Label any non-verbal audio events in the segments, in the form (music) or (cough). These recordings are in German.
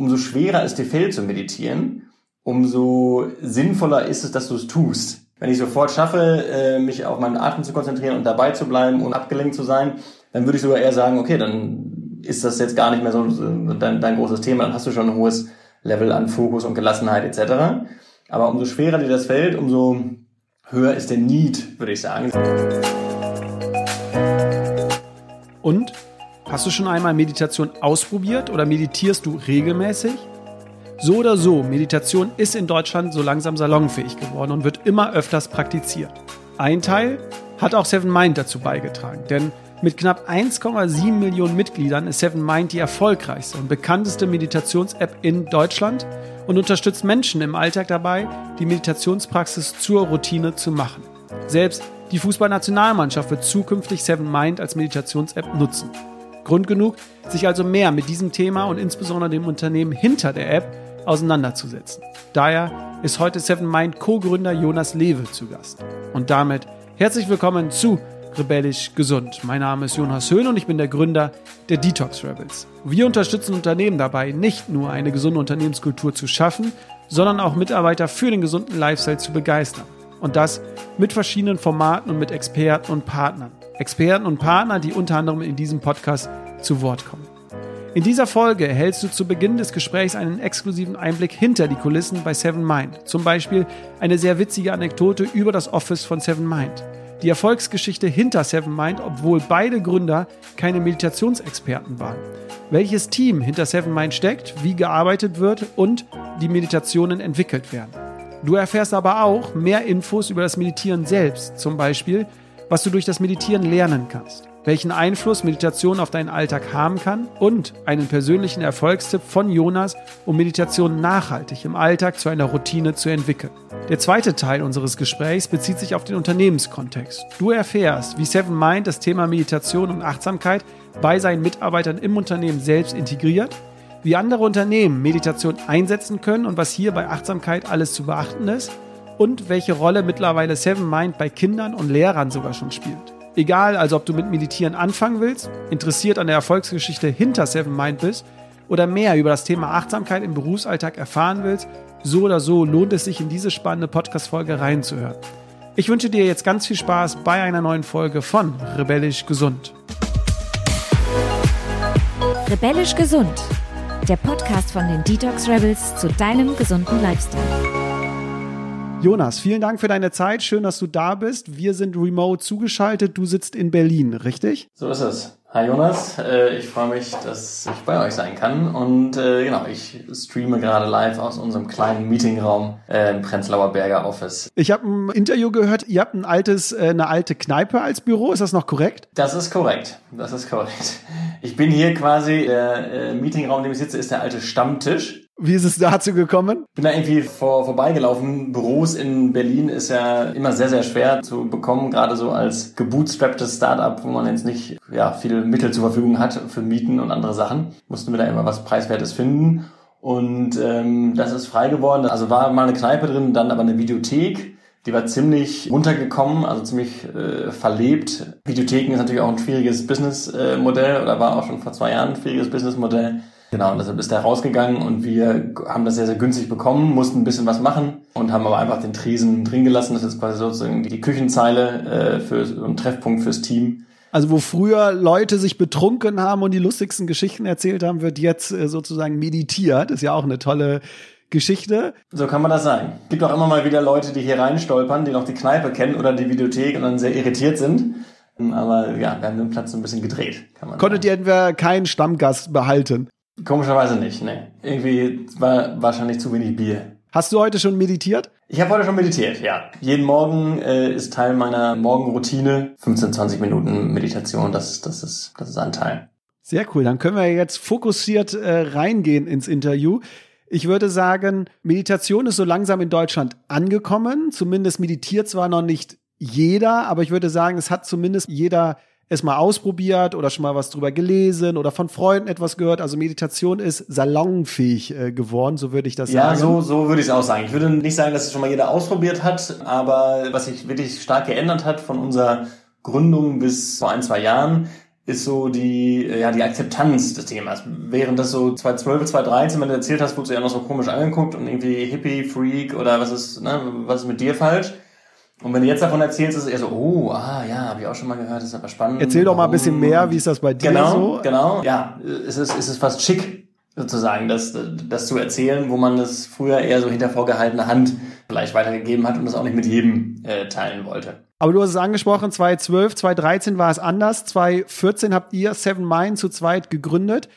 umso schwerer es dir fällt zu meditieren, umso sinnvoller ist es, dass du es tust. Wenn ich sofort schaffe, äh, mich auf meinen Atem zu konzentrieren und dabei zu bleiben und abgelenkt zu sein, dann würde ich sogar eher sagen, okay, dann ist das jetzt gar nicht mehr so dein, dein großes Thema, dann hast du schon ein hohes Level an Fokus und Gelassenheit etc. Aber umso schwerer dir das fällt, umso höher ist der Need, würde ich sagen. Und hast du schon einmal Meditation ausprobiert oder meditierst du regelmäßig? So oder so, Meditation ist in Deutschland so langsam salonfähig geworden und wird immer öfters praktiziert. Ein Teil hat auch Seven Mind dazu beigetragen, denn mit knapp 1,7 Millionen Mitgliedern ist Seven Mind die erfolgreichste und bekannteste Meditations-App in Deutschland und unterstützt Menschen im Alltag dabei, die Meditationspraxis zur Routine zu machen. Selbst die Fußballnationalmannschaft wird zukünftig Seven Mind als Meditations-App nutzen. Grund genug, sich also mehr mit diesem Thema und insbesondere dem Unternehmen hinter der App auseinanderzusetzen. Daher ist heute Seven Mind Co-Gründer Jonas Lewe zu Gast. Und damit herzlich willkommen zu rebellisch gesund. Mein Name ist Jonas Höhn und ich bin der Gründer der Detox Rebels. Wir unterstützen Unternehmen dabei, nicht nur eine gesunde Unternehmenskultur zu schaffen, sondern auch Mitarbeiter für den gesunden Lifestyle zu begeistern. Und das mit verschiedenen Formaten und mit Experten und Partnern. Experten und Partner, die unter anderem in diesem Podcast zu Wort kommen. In dieser Folge erhältst du zu Beginn des Gesprächs einen exklusiven Einblick hinter die Kulissen bei Seven Mind. Zum Beispiel eine sehr witzige Anekdote über das Office von Seven Mind die Erfolgsgeschichte hinter Seven Mind, obwohl beide Gründer keine Meditationsexperten waren. Welches Team hinter Seven Mind steckt, wie gearbeitet wird und die Meditationen entwickelt werden. Du erfährst aber auch mehr Infos über das Meditieren selbst, zum Beispiel, was du durch das Meditieren lernen kannst welchen Einfluss Meditation auf deinen Alltag haben kann und einen persönlichen Erfolgstipp von Jonas, um Meditation nachhaltig im Alltag zu einer Routine zu entwickeln. Der zweite Teil unseres Gesprächs bezieht sich auf den Unternehmenskontext. Du erfährst, wie Seven Mind das Thema Meditation und Achtsamkeit bei seinen Mitarbeitern im Unternehmen selbst integriert, wie andere Unternehmen Meditation einsetzen können und was hier bei Achtsamkeit alles zu beachten ist und welche Rolle mittlerweile Seven Mind bei Kindern und Lehrern sogar schon spielt. Egal, also ob du mit Meditieren anfangen willst, interessiert an der Erfolgsgeschichte hinter Seven Mind bist oder mehr über das Thema Achtsamkeit im Berufsalltag erfahren willst, so oder so lohnt es sich in diese spannende Podcast-Folge reinzuhören. Ich wünsche dir jetzt ganz viel Spaß bei einer neuen Folge von Rebellisch Gesund. Rebellisch Gesund, der Podcast von den Detox Rebels zu deinem gesunden Lifestyle. Jonas, vielen Dank für deine Zeit. Schön, dass du da bist. Wir sind remote zugeschaltet. Du sitzt in Berlin, richtig? So ist es. Hi Jonas, äh, ich freue mich, dass ich bei euch sein kann und äh, genau, ich streame gerade live aus unserem kleinen Meetingraum äh, im Prenzlauer Berger Office. Ich habe ein Interview gehört, ihr habt ein altes, eine alte Kneipe als Büro, ist das noch korrekt? Das ist korrekt, das ist korrekt. Ich bin hier quasi, der Meetingraum, in dem ich sitze, ist der alte Stammtisch wie ist es dazu gekommen? Bin da irgendwie vor, vorbeigelaufen. Büros in Berlin ist ja immer sehr, sehr schwer zu bekommen, gerade so als gebootstrapptes Startup, wo man jetzt nicht ja, viele Mittel zur Verfügung hat für Mieten und andere Sachen. Mussten wir da immer was Preiswertes finden. Und ähm, das ist frei geworden. Also war mal eine Kneipe drin, dann aber eine Videothek. Die war ziemlich runtergekommen, also ziemlich äh, verlebt. Videotheken ist natürlich auch ein schwieriges Businessmodell äh, oder war auch schon vor zwei Jahren ein schwieriges Businessmodell. Genau, und deshalb ist der rausgegangen und wir haben das sehr, sehr günstig bekommen, mussten ein bisschen was machen und haben aber einfach den Tresen drin gelassen. Das ist quasi sozusagen die Küchenzeile äh, für ein Treffpunkt fürs Team. Also wo früher Leute sich betrunken haben und die lustigsten Geschichten erzählt haben, wird jetzt äh, sozusagen meditiert. Das ist ja auch eine tolle Geschichte. So kann man das sagen. Gibt auch immer mal wieder Leute, die hier reinstolpern, die noch die Kneipe kennen oder die Videothek und dann sehr irritiert sind. Aber ja, wir haben den Platz so ein bisschen gedreht. Konntet ihr etwa keinen Stammgast behalten? Komischerweise nicht, ne. Irgendwie war wahrscheinlich zu wenig Bier. Hast du heute schon meditiert? Ich habe heute schon meditiert, ja. Jeden Morgen äh, ist Teil meiner Morgenroutine 15, 20 Minuten Meditation. Das, das, ist, das ist ein Teil. Sehr cool. Dann können wir jetzt fokussiert äh, reingehen ins Interview. Ich würde sagen, Meditation ist so langsam in Deutschland angekommen. Zumindest meditiert zwar noch nicht jeder, aber ich würde sagen, es hat zumindest jeder es mal ausprobiert oder schon mal was drüber gelesen oder von Freunden etwas gehört. Also Meditation ist salonfähig äh, geworden, so würde ich das ja, sagen. Ja, so, so würde ich es auch sagen. Ich würde nicht sagen, dass es schon mal jeder ausprobiert hat, aber was sich wirklich stark geändert hat von unserer Gründung bis vor ein, zwei Jahren, ist so die, ja, die Akzeptanz des Themas. Während das so 2012, 2013, wenn du erzählt hast, wurdest du ja noch so komisch angeguckt und irgendwie Hippie, Freak oder was ist, ne, was ist mit dir falsch? Und wenn du jetzt davon erzählst, ist es eher so, oh, ah, ja, habe ich auch schon mal gehört, das ist aber spannend. Erzähl doch mal ein bisschen mehr, wie ist das bei dir genau, so? Genau, ja, es ist, es ist fast schick, sozusagen, das, das zu erzählen, wo man das früher eher so hinter vorgehaltener Hand vielleicht weitergegeben hat und das auch nicht mit jedem äh, teilen wollte. Aber du hast es angesprochen, 2012, 2013 war es anders. 2014 habt ihr Seven Mind zu zweit gegründet.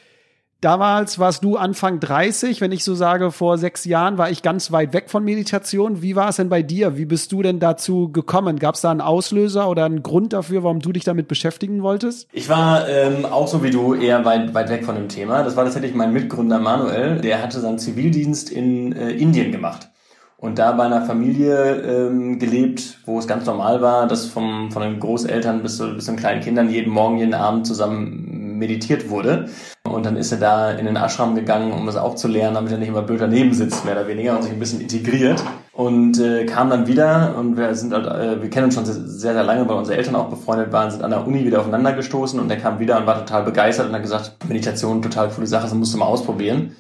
Damals warst du Anfang 30. Wenn ich so sage, vor sechs Jahren war ich ganz weit weg von Meditation. Wie war es denn bei dir? Wie bist du denn dazu gekommen? Gab es da einen Auslöser oder einen Grund dafür, warum du dich damit beschäftigen wolltest? Ich war ähm, auch so wie du eher weit, weit weg von dem Thema. Das war tatsächlich mein Mitgründer Manuel. Der hatte seinen Zivildienst in äh, Indien gemacht und da bei einer Familie ähm, gelebt, wo es ganz normal war, dass vom, von den Großeltern bis zu, bis zu den kleinen Kindern jeden Morgen, jeden Abend zusammen meditiert wurde. Und dann ist er da in den Ashram gegangen, um es auch zu lernen, damit er nicht immer blöd daneben sitzt, mehr oder weniger, und sich ein bisschen integriert. Und äh, kam dann wieder und wir sind halt, äh, wir kennen uns schon sehr, sehr lange, weil unsere Eltern auch befreundet waren, sind an der Uni wieder aufeinander gestoßen und er kam wieder und war total begeistert und hat gesagt, Meditation, total coole Sache, das musst du mal ausprobieren.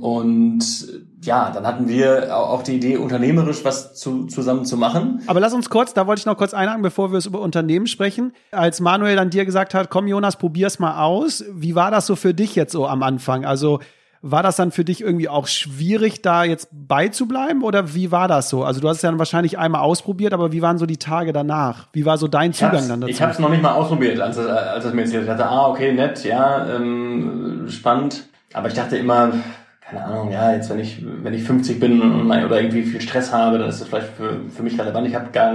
Und ja, dann hatten wir auch die Idee, unternehmerisch was zu, zusammen zu machen. Aber lass uns kurz, da wollte ich noch kurz einhaken, bevor wir es über Unternehmen sprechen. Als Manuel dann dir gesagt hat, komm Jonas, probier's mal aus. Wie war das so für dich jetzt so am Anfang? Also war das dann für dich irgendwie auch schwierig, da jetzt beizubleiben oder wie war das so? Also du hast es ja wahrscheinlich einmal ausprobiert, aber wie waren so die Tage danach? Wie war so dein Zugang dann dazu? Ich habe es noch nicht mal ausprobiert, als, als es mir jetzt dachte, ah, okay, nett, ja, ähm, spannend. Aber ich dachte immer, keine Ahnung, ja, jetzt wenn ich, wenn ich 50 bin und, oder irgendwie viel Stress habe, dann ist das vielleicht für, für mich relevant. Ich habe gar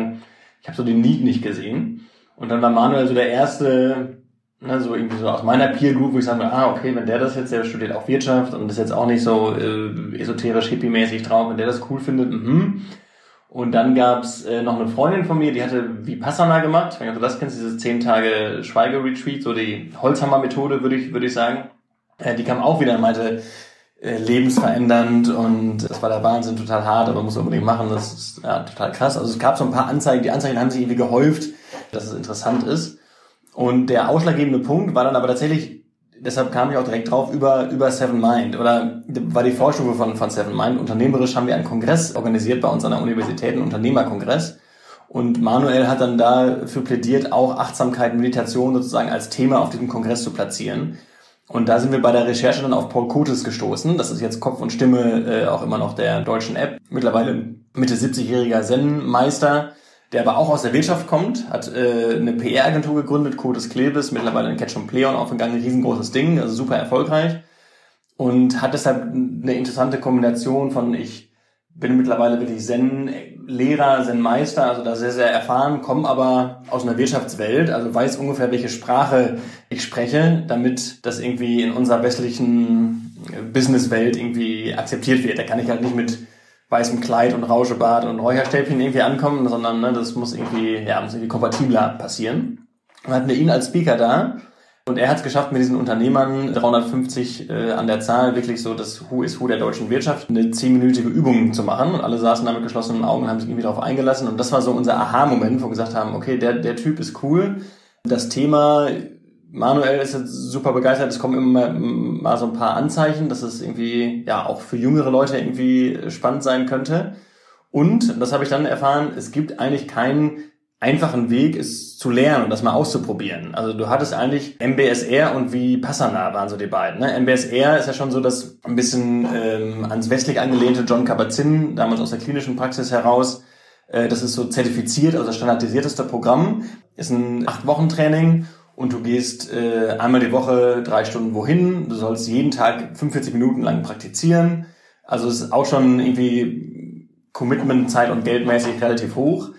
ich habe so den Need nicht gesehen. Und dann war Manuel so der erste, ne, so irgendwie so aus meiner Peer Group, wo ich sage, ah, okay, wenn der das jetzt, der studiert auch Wirtschaft und ist jetzt auch nicht so äh, esoterisch hippie-mäßig drauf, wenn der das cool findet, mhm. Und dann gab's äh, noch eine Freundin von mir, die hatte Vipassana gemacht. Wenn du das kennst, dieses 10 Tage Schweigeretreat, so die Holzhammer-Methode, würde ich, würde ich sagen. Äh, die kam auch wieder und meinte, lebensverändernd und das war der Wahnsinn, total hart, aber muss unbedingt machen, das ist ja, total krass. Also es gab so ein paar Anzeigen, die Anzeigen haben sich irgendwie gehäuft, dass es interessant ist. Und der ausschlaggebende Punkt war dann aber tatsächlich, deshalb kam ich auch direkt drauf, über, über Seven Mind oder war die Vorstufe von, von Seven Mind. Unternehmerisch haben wir einen Kongress organisiert bei uns an der Universität, einen Unternehmerkongress. Und Manuel hat dann dafür plädiert, auch Achtsamkeit, Meditation sozusagen als Thema auf diesem Kongress zu platzieren. Und da sind wir bei der Recherche dann auf Paul Kotes gestoßen. Das ist jetzt Kopf und Stimme äh, auch immer noch der deutschen App. Mittlerweile Mitte 70-jähriger Zen-Meister, der aber auch aus der Wirtschaft kommt, hat äh, eine PR-Agentur gegründet, Kotes Klebes, mittlerweile in Catch und Pleon aufgegangen, riesengroßes Ding, also super erfolgreich. Und hat deshalb eine interessante Kombination von ich bin mittlerweile wirklich Zen-Lehrer, Zen-Meister, also da sehr, sehr erfahren, komme aber aus einer Wirtschaftswelt, also weiß ungefähr, welche Sprache ich spreche, damit das irgendwie in unserer westlichen Businesswelt irgendwie akzeptiert wird. Da kann ich halt nicht mit weißem Kleid und Rauschebart und Räucherstäbchen irgendwie ankommen, sondern ne, das muss irgendwie, ja, muss irgendwie kompatibler passieren. Und hatten wir ihn als Speaker da und er hat es geschafft, mit diesen Unternehmern 350 äh, an der Zahl wirklich so das Who is Who der deutschen Wirtschaft eine zehnminütige Übung zu machen. Und alle saßen da mit geschlossenen Augen und haben sich irgendwie darauf eingelassen. Und das war so unser Aha-Moment, wo wir gesagt haben, okay, der, der Typ ist cool. Das Thema, Manuel ist jetzt super begeistert. Es kommen immer mal so ein paar Anzeichen, dass es irgendwie ja auch für jüngere Leute irgendwie spannend sein könnte. Und, das habe ich dann erfahren, es gibt eigentlich keinen einfachen Weg ist zu lernen und das mal auszuprobieren. Also du hattest eigentlich MBSR und wie Passana waren so die beiden. Ne? MBSR ist ja schon so das ein bisschen ähm, ans westlich angelehnte John Kabat-Zinn, damals aus der klinischen Praxis heraus. Äh, das ist so zertifiziert, also das standardisierteste Programm. Ist ein Acht-Wochen-Training und du gehst äh, einmal die Woche drei Stunden wohin. Du sollst jeden Tag 45 Minuten lang praktizieren. Also es ist auch schon irgendwie Commitment, Zeit und Geldmäßig relativ hoch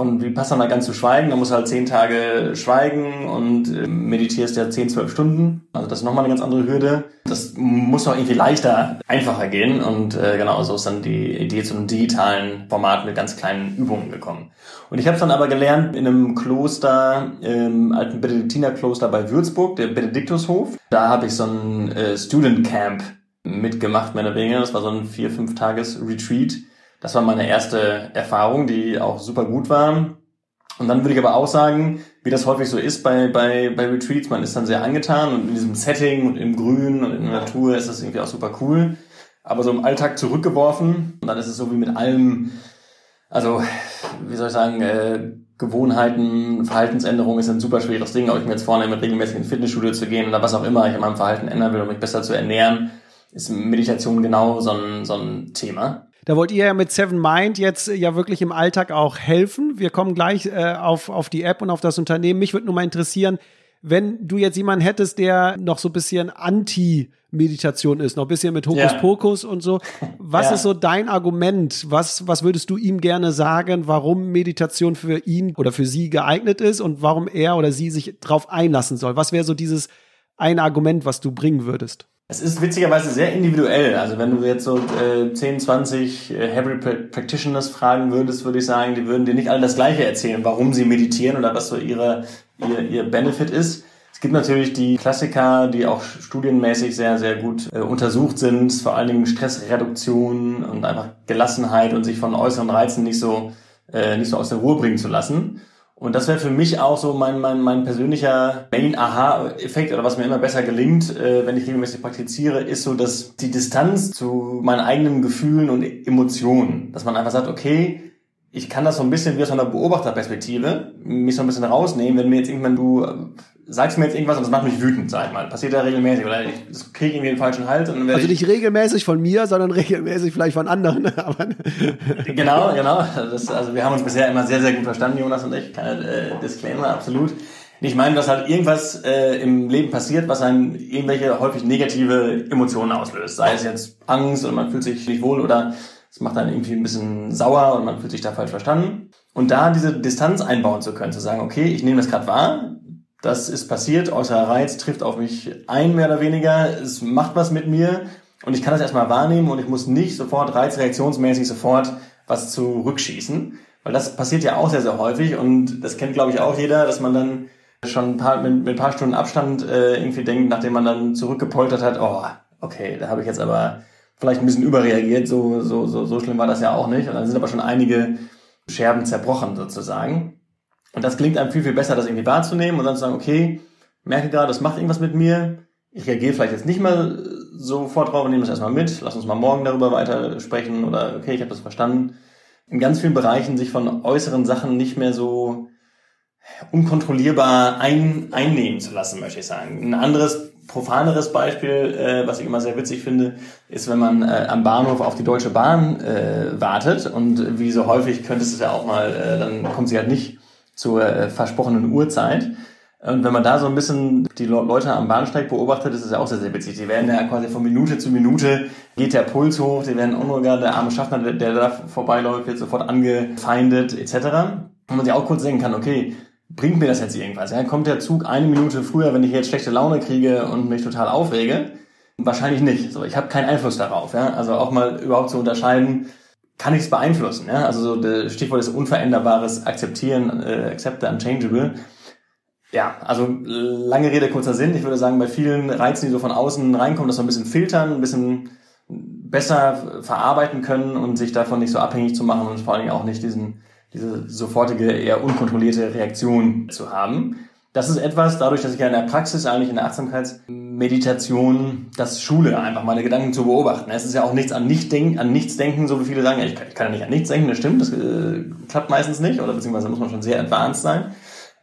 von Vipassana ganz zu schweigen. Da musst du halt zehn Tage schweigen und äh, meditierst ja zehn, zwölf Stunden. Also das ist nochmal eine ganz andere Hürde. Das muss auch irgendwie leichter, einfacher gehen. Und äh, genau, so ist dann die Idee zu einem digitalen Format mit ganz kleinen Übungen gekommen. Und ich habe es dann aber gelernt in einem Kloster, im alten Benediktinerkloster bei Würzburg, der Benediktushof. Da habe ich so ein äh, Student Camp mitgemacht, oder weniger. Das war so ein vier, fünf Tages Retreat das war meine erste Erfahrung, die auch super gut war. Und dann würde ich aber auch sagen, wie das häufig so ist bei, bei, bei Retreats, man ist dann sehr angetan und in diesem Setting und im Grün und in der Natur ist das irgendwie auch super cool. Aber so im Alltag zurückgeworfen und dann ist es so wie mit allem, also wie soll ich sagen, äh, Gewohnheiten, Verhaltensänderung ist ein super schweres Ding, ob ich mir jetzt vornehme, regelmäßig ins Fitnessstudio zu gehen oder was auch immer ich in meinem Verhalten ändern will, um mich besser zu ernähren, ist Meditation genau so ein, so ein Thema. Da wollt ihr ja mit Seven Mind jetzt ja wirklich im Alltag auch helfen. Wir kommen gleich äh, auf, auf die App und auf das Unternehmen. Mich würde nur mal interessieren, wenn du jetzt jemanden hättest, der noch so ein bisschen Anti-Meditation ist, noch ein bisschen mit Hokuspokus ja. und so. Was (laughs) ja. ist so dein Argument? Was, was würdest du ihm gerne sagen, warum Meditation für ihn oder für sie geeignet ist und warum er oder sie sich drauf einlassen soll? Was wäre so dieses eine Argument, was du bringen würdest? Es ist witzigerweise sehr individuell. Also wenn du jetzt so äh, 10, 20 äh, Heavy Practitioners fragen würdest, würde ich sagen, die würden dir nicht alle das Gleiche erzählen, warum sie meditieren oder was so ihre, ihr, ihr Benefit ist. Es gibt natürlich die Klassiker, die auch studienmäßig sehr, sehr gut äh, untersucht sind, vor allen Dingen Stressreduktion und einfach Gelassenheit und sich von äußeren Reizen nicht so, äh, nicht so aus der Ruhe bringen zu lassen. Und das wäre für mich auch so mein, mein, mein persönlicher Main-Aha-Effekt oder was mir immer besser gelingt, äh, wenn ich regelmäßig praktiziere, ist so, dass die Distanz zu meinen eigenen Gefühlen und Emotionen, dass man einfach sagt, okay, ich kann das so ein bisschen wie aus einer Beobachterperspektive mich so ein bisschen rausnehmen, wenn mir jetzt irgendwann du äh, sagst mir jetzt irgendwas und das macht mich wütend, sag ich mal. Passiert ja regelmäßig, oder ich das kriege irgendwie den falschen Hals und dann Also nicht regelmäßig von mir, sondern (laughs) regelmäßig vielleicht von anderen. (laughs) genau, genau. Das, also wir haben uns bisher immer sehr, sehr gut verstanden, Jonas und ich. Keine äh, Disclaimer, absolut. Ich meine, dass halt irgendwas äh, im Leben passiert, was einem irgendwelche häufig negative Emotionen auslöst. Sei es jetzt Angst oder man fühlt sich nicht wohl oder es macht dann irgendwie ein bisschen sauer und man fühlt sich da falsch verstanden. Und da diese Distanz einbauen zu können, zu sagen, okay, ich nehme das gerade wahr, das ist passiert, äußerer Reiz trifft auf mich ein, mehr oder weniger, es macht was mit mir und ich kann das erstmal wahrnehmen und ich muss nicht sofort reizreaktionsmäßig sofort was zurückschießen, weil das passiert ja auch sehr, sehr häufig und das kennt, glaube ich, auch jeder, dass man dann schon ein paar, mit, mit ein paar Stunden Abstand äh, irgendwie denkt, nachdem man dann zurückgepoltert hat, oh, okay, da habe ich jetzt aber vielleicht ein bisschen überreagiert, so, so, so, so schlimm war das ja auch nicht. Und dann sind aber schon einige Scherben zerbrochen sozusagen. Und das klingt einem viel, viel besser, das irgendwie wahrzunehmen und dann zu sagen, okay, merke gerade, das macht irgendwas mit mir. Ich reagiere vielleicht jetzt nicht mal sofort drauf und nehme das erstmal mit. Lass uns mal morgen darüber weiter sprechen oder okay, ich habe das verstanden. In ganz vielen Bereichen sich von äußeren Sachen nicht mehr so unkontrollierbar ein, einnehmen zu lassen, möchte ich sagen. Ein anderes profaneres Beispiel, äh, was ich immer sehr witzig finde, ist, wenn man äh, am Bahnhof auf die Deutsche Bahn äh, wartet und wie so häufig könnte es ja auch mal, äh, dann kommt sie halt nicht zur äh, versprochenen Uhrzeit. Und wenn man da so ein bisschen die Leute am Bahnsteig beobachtet, ist es ja auch sehr, sehr witzig. Die werden ja quasi von Minute zu Minute geht der Puls hoch, die werden unruhiger, der arme Schaffner, der, der da vorbeiläuft, wird sofort angefeindet, etc. Und man sich auch kurz denken kann, okay, bringt mir das jetzt irgendwas? Ja, kommt der Zug eine Minute früher, wenn ich jetzt schlechte Laune kriege und mich total aufrege? Wahrscheinlich nicht. So, ich habe keinen Einfluss darauf. Ja? Also auch mal überhaupt zu unterscheiden, kann ich es beeinflussen? Ja? Also so das Stichwort ist unveränderbares Akzeptieren, äh, accept the unchangeable. Ja, also lange Rede, kurzer Sinn. Ich würde sagen, bei vielen Reizen, die so von außen reinkommen, dass wir ein bisschen filtern, ein bisschen besser verarbeiten können und sich davon nicht so abhängig zu machen und vor allen Dingen auch nicht diesen diese sofortige, eher unkontrollierte Reaktion zu haben. Das ist etwas, dadurch, dass ich ja in der Praxis, eigentlich in der Achtsamkeitsmeditation, das schule, einfach meine Gedanken zu beobachten. Es ist ja auch nichts an, nicht denken, an nichts denken, so wie viele sagen, ich kann, ich kann ja nicht an nichts denken, das stimmt, das äh, klappt meistens nicht, oder beziehungsweise muss man schon sehr advanced sein.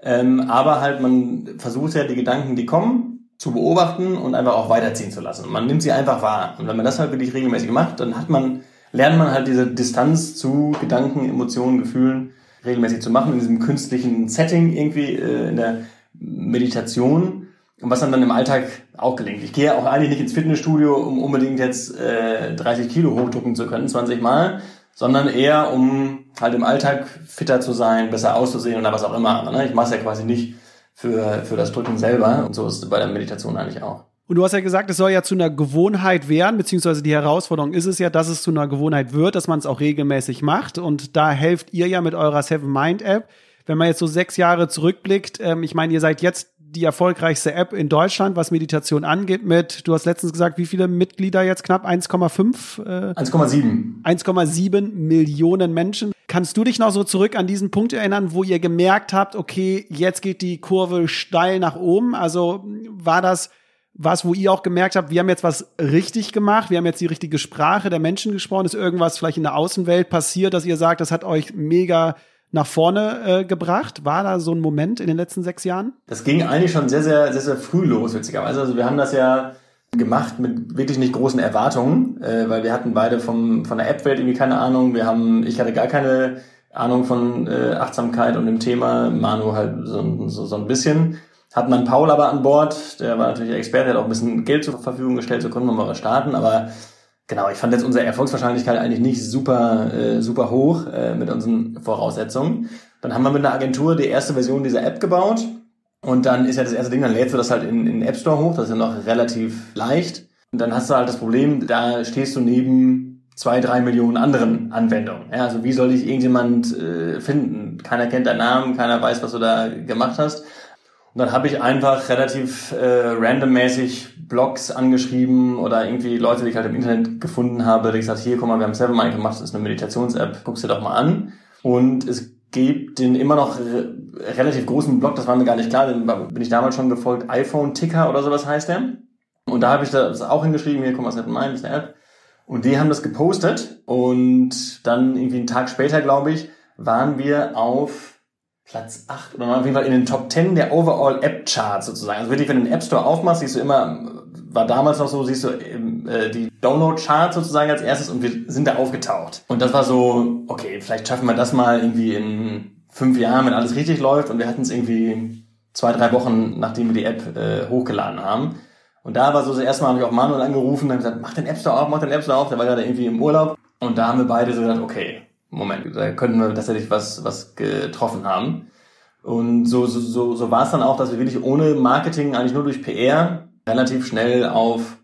Ähm, aber halt, man versucht ja die Gedanken, die kommen, zu beobachten und einfach auch weiterziehen zu lassen. Und man nimmt sie einfach wahr. Und wenn man das halt wirklich regelmäßig macht, dann hat man lernt man halt diese Distanz zu Gedanken, Emotionen, Gefühlen regelmäßig zu machen in diesem künstlichen Setting irgendwie äh, in der Meditation und was dann dann im Alltag auch gelingt. Ich gehe auch eigentlich nicht ins Fitnessstudio, um unbedingt jetzt äh, 30 Kilo hochdrucken zu können, 20 Mal, sondern eher um halt im Alltag fitter zu sein, besser auszusehen oder was auch immer. Ne? Ich mache es ja quasi nicht für, für das Drücken selber und so ist es bei der Meditation eigentlich auch. Und du hast ja gesagt, es soll ja zu einer Gewohnheit werden, beziehungsweise die Herausforderung ist es ja, dass es zu einer Gewohnheit wird, dass man es auch regelmäßig macht. Und da helft ihr ja mit eurer Seven Mind App. Wenn man jetzt so sechs Jahre zurückblickt, ähm, ich meine, ihr seid jetzt die erfolgreichste App in Deutschland, was Meditation angeht, mit, du hast letztens gesagt, wie viele Mitglieder jetzt knapp? 1,5? Äh, 1,7. 1,7 Millionen Menschen. Kannst du dich noch so zurück an diesen Punkt erinnern, wo ihr gemerkt habt, okay, jetzt geht die Kurve steil nach oben? Also war das was, wo ihr auch gemerkt habt, wir haben jetzt was richtig gemacht, wir haben jetzt die richtige Sprache der Menschen gesprochen, ist irgendwas vielleicht in der Außenwelt passiert, dass ihr sagt, das hat euch mega nach vorne äh, gebracht? War da so ein Moment in den letzten sechs Jahren? Das ging eigentlich schon sehr, sehr, sehr, sehr früh los, witzigerweise. Also wir haben das ja gemacht mit wirklich nicht großen Erwartungen, äh, weil wir hatten beide vom, von der App-Welt irgendwie keine Ahnung. Wir haben, ich hatte gar keine Ahnung von äh, Achtsamkeit und dem Thema, Manu halt so, so, so ein bisschen. Hat man Paul aber an Bord, der war natürlich Experte, hat auch ein bisschen Geld zur Verfügung gestellt, so konnten wir mal starten, aber genau, ich fand jetzt unsere Erfolgswahrscheinlichkeit eigentlich nicht super, äh, super hoch äh, mit unseren Voraussetzungen. Dann haben wir mit einer Agentur die erste Version dieser App gebaut und dann ist ja das erste Ding, dann lädst du das halt in, in den App Store hoch, das ist ja noch relativ leicht. Und dann hast du halt das Problem, da stehst du neben zwei, drei Millionen anderen Anwendungen. Ja, also wie soll dich irgendjemand äh, finden? Keiner kennt deinen Namen, keiner weiß, was du da gemacht hast. Und dann habe ich einfach relativ äh, randommäßig Blogs angeschrieben oder irgendwie Leute, die ich halt im Internet gefunden habe, die gesagt, hier, guck mal, wir haben Sevenmind gemacht, das ist eine Meditations-App, guck's dir doch mal an. Und es gibt den immer noch relativ großen Blog, das war mir gar nicht klar, den bin ich damals schon gefolgt, iPhone-Ticker oder sowas heißt der. Und da habe ich das auch hingeschrieben, hier, guck mal, Sevenmind ist eine App. Und die haben das gepostet und dann irgendwie einen Tag später, glaube ich, waren wir auf Platz 8 oder auf jeden Fall in den Top 10 der Overall App Charts sozusagen. Also wirklich, wenn du den App Store aufmachst, siehst du immer, war damals noch so, siehst du äh, die Download Charts sozusagen als erstes und wir sind da aufgetaucht. Und das war so, okay, vielleicht schaffen wir das mal irgendwie in fünf Jahren, wenn alles richtig läuft und wir hatten es irgendwie zwei, drei Wochen, nachdem wir die App äh, hochgeladen haben. Und da war so das erste Mal, habe ich auch Manuel angerufen und gesagt, mach den App Store auf, mach den App Store auf, der war gerade irgendwie im Urlaub. Und da haben wir beide so gesagt, okay, Moment, da könnten wir tatsächlich was, was getroffen haben. Und so, so, so, so war es dann auch, dass wir wirklich ohne Marketing, eigentlich nur durch PR, relativ schnell auf